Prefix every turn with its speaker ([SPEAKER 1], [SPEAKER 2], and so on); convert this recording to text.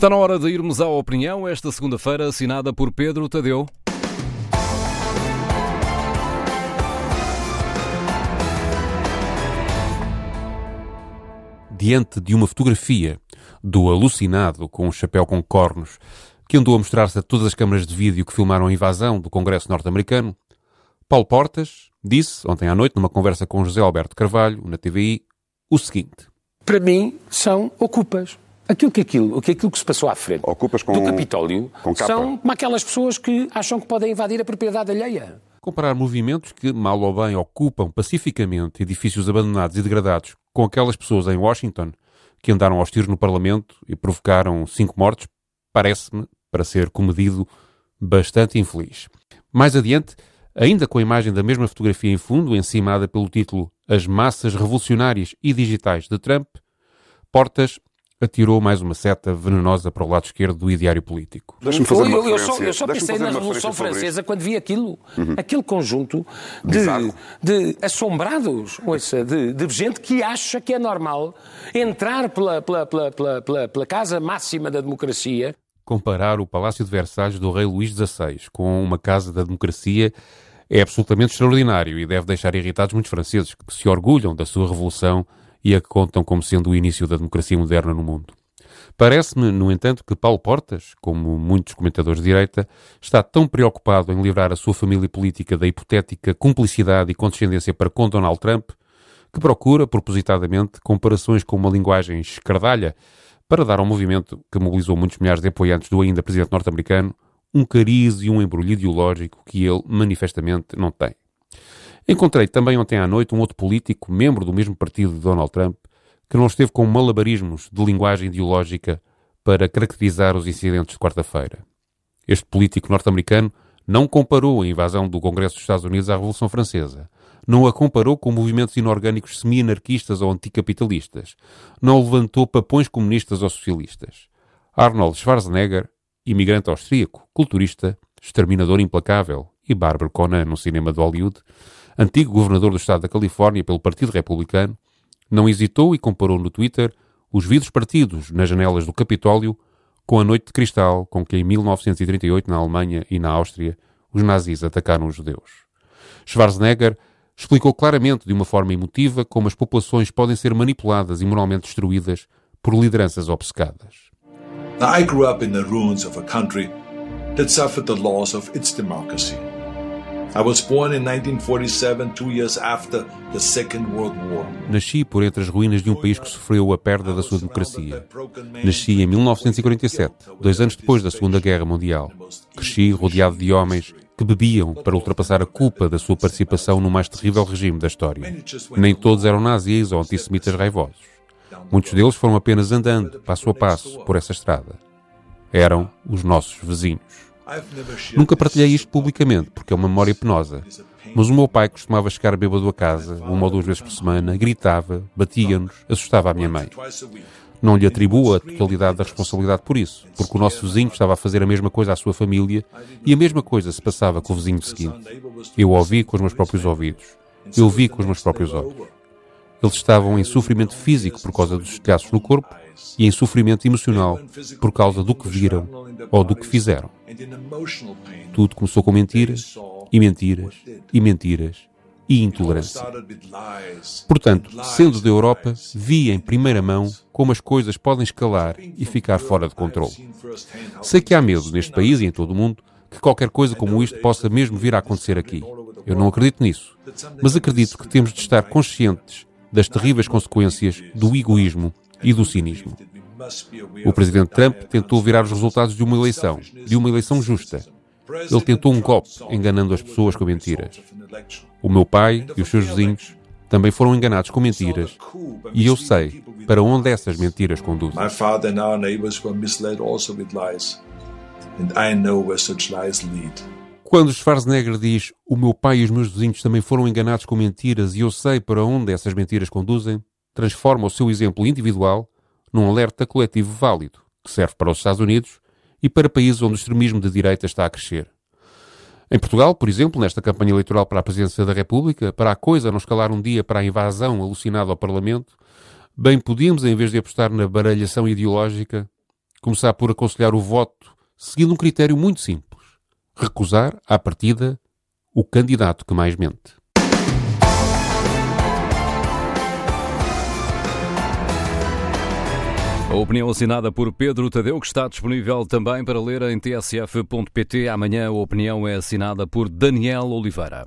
[SPEAKER 1] Está na hora de irmos à opinião, esta segunda-feira, assinada por Pedro Tadeu.
[SPEAKER 2] Diante de uma fotografia do alucinado com um chapéu com cornos que andou a mostrar-se a todas as câmaras de vídeo que filmaram a invasão do Congresso norte-americano, Paulo Portas disse, ontem à noite, numa conversa com José Alberto Carvalho, na TVI, o seguinte.
[SPEAKER 3] Para mim, são ocupas. Aquilo que, aquilo, o que aquilo que se passou à frente
[SPEAKER 4] Ocupas com-
[SPEAKER 3] do Capitólio
[SPEAKER 4] com
[SPEAKER 3] são como aquelas pessoas que acham que podem invadir a propriedade alheia.
[SPEAKER 2] Comparar movimentos que, mal ou bem, ocupam pacificamente edifícios abandonados e degradados com aquelas pessoas em Washington que andaram aos tiros no Parlamento e provocaram cinco mortes, parece-me, para ser comedido, bastante infeliz. Mais adiante, ainda com a imagem da mesma fotografia em fundo, encimada pelo título As Massas Revolucionárias e Digitais de Trump, Portas atirou mais uma seta venenosa para o lado esquerdo do ideário político.
[SPEAKER 4] Deixa-me fazer
[SPEAKER 3] eu,
[SPEAKER 4] uma
[SPEAKER 3] eu, só, eu só pensei na Revolução Francesa quando vi aquilo. Aquele conjunto de,
[SPEAKER 4] Bizarro.
[SPEAKER 3] de assombrados, ouça, de, de gente que acha que é normal entrar pela, pela, pela, pela, pela, pela casa máxima da democracia
[SPEAKER 2] comparar o Palácio de Versalhes do rei Luís XVI com uma casa da democracia é absolutamente extraordinário e deve deixar irritados muitos franceses que se orgulham da sua revolução e a contam como sendo o início da democracia moderna no mundo. Parece-me, no entanto, que Paulo Portas, como muitos comentadores de direita, está tão preocupado em livrar a sua família política da hipotética cumplicidade e condescendência para com Donald Trump, que procura, propositadamente, comparações com uma linguagem escardalha para dar ao movimento, que mobilizou muitos milhares de apoiantes do ainda presidente norte-americano, um cariz e um embrulho ideológico que ele, manifestamente, não tem. Encontrei também ontem à noite um outro político, membro do mesmo partido de Donald Trump, que não esteve com malabarismos de linguagem ideológica para caracterizar os incidentes de quarta-feira. Este político norte-americano não comparou a invasão do Congresso dos Estados Unidos à Revolução Francesa. Não a comparou com movimentos inorgânicos semi-anarquistas ou anticapitalistas. Não levantou papões comunistas ou socialistas. Arnold Schwarzenegger, imigrante austríaco, culturista, exterminador implacável e Bárbara Conan no cinema de Hollywood, antigo governador do estado da Califórnia pelo Partido Republicano, não hesitou e comparou no Twitter os vidros partidos nas janelas do Capitólio com a noite de cristal com que em 1938 na Alemanha e na Áustria os nazis atacaram os judeus. Schwarzenegger explicou claramente de uma forma emotiva como as populações podem ser manipuladas e moralmente destruídas por lideranças obcecadas.
[SPEAKER 5] I grew up in the ruins of a country that suffered the loss of its democracy. I was born in 1947, two years after the Second World War.
[SPEAKER 2] Nasci por entre as ruínas de um país que sofreu a perda da sua democracia. Nasci em 1947, dois anos depois da Segunda Guerra Mundial. Cresci rodeado de homens que bebiam para ultrapassar a culpa da sua participação no mais terrível regime da história. Nem todos eram nazis ou antissemitas raivosos. Muitos deles foram apenas andando, passo a passo, por essa estrada. Eram os nossos vizinhos. Nunca partilhei isto publicamente, porque é uma memória penosa. Mas o meu pai costumava chegar bêbado a casa, uma ou duas vezes por semana, gritava, batia-nos, assustava a minha mãe. Não lhe atribuo a totalidade da responsabilidade por isso, porque o nosso vizinho estava a fazer a mesma coisa à sua família e a mesma coisa se passava com o vizinho seguinte. Eu ouvi com os meus próprios ouvidos. Eu vi com os meus próprios olhos. Eles estavam em sofrimento físico por causa dos estilhaços no corpo e em sofrimento emocional por causa do que viram ou do que fizeram. Tudo começou com mentiras, e mentiras, e mentiras, e intolerância. Portanto, sendo da Europa, vi em primeira mão como as coisas podem escalar e ficar fora de controle. Sei que há medo neste país e em todo o mundo que qualquer coisa como isto possa mesmo vir a acontecer aqui. Eu não acredito nisso, mas acredito que temos de estar conscientes das terríveis consequências do egoísmo e do cinismo. O presidente Trump tentou virar os resultados de uma eleição, de uma eleição justa. Ele tentou um golpe, enganando as pessoas com mentiras. O meu pai e os seus vizinhos também foram enganados com mentiras, e eu sei para onde essas mentiras conduzem. Quando Schwarzenegger diz o meu pai e os meus vizinhos também foram enganados com mentiras e eu sei para onde essas mentiras conduzem, transforma o seu exemplo individual num alerta coletivo válido, que serve para os Estados Unidos e para países onde o extremismo de direita está a crescer. Em Portugal, por exemplo, nesta campanha eleitoral para a presidência da República, para a coisa não escalar um dia para a invasão alucinada ao Parlamento, bem podíamos, em vez de apostar na baralhação ideológica, começar por aconselhar o voto seguindo um critério muito simples: recusar, à partida, o candidato que mais mente.
[SPEAKER 1] A opinião assinada por Pedro Tadeu, que está disponível também para ler em tsf.pt. Amanhã a opinião é assinada por Daniel Oliveira.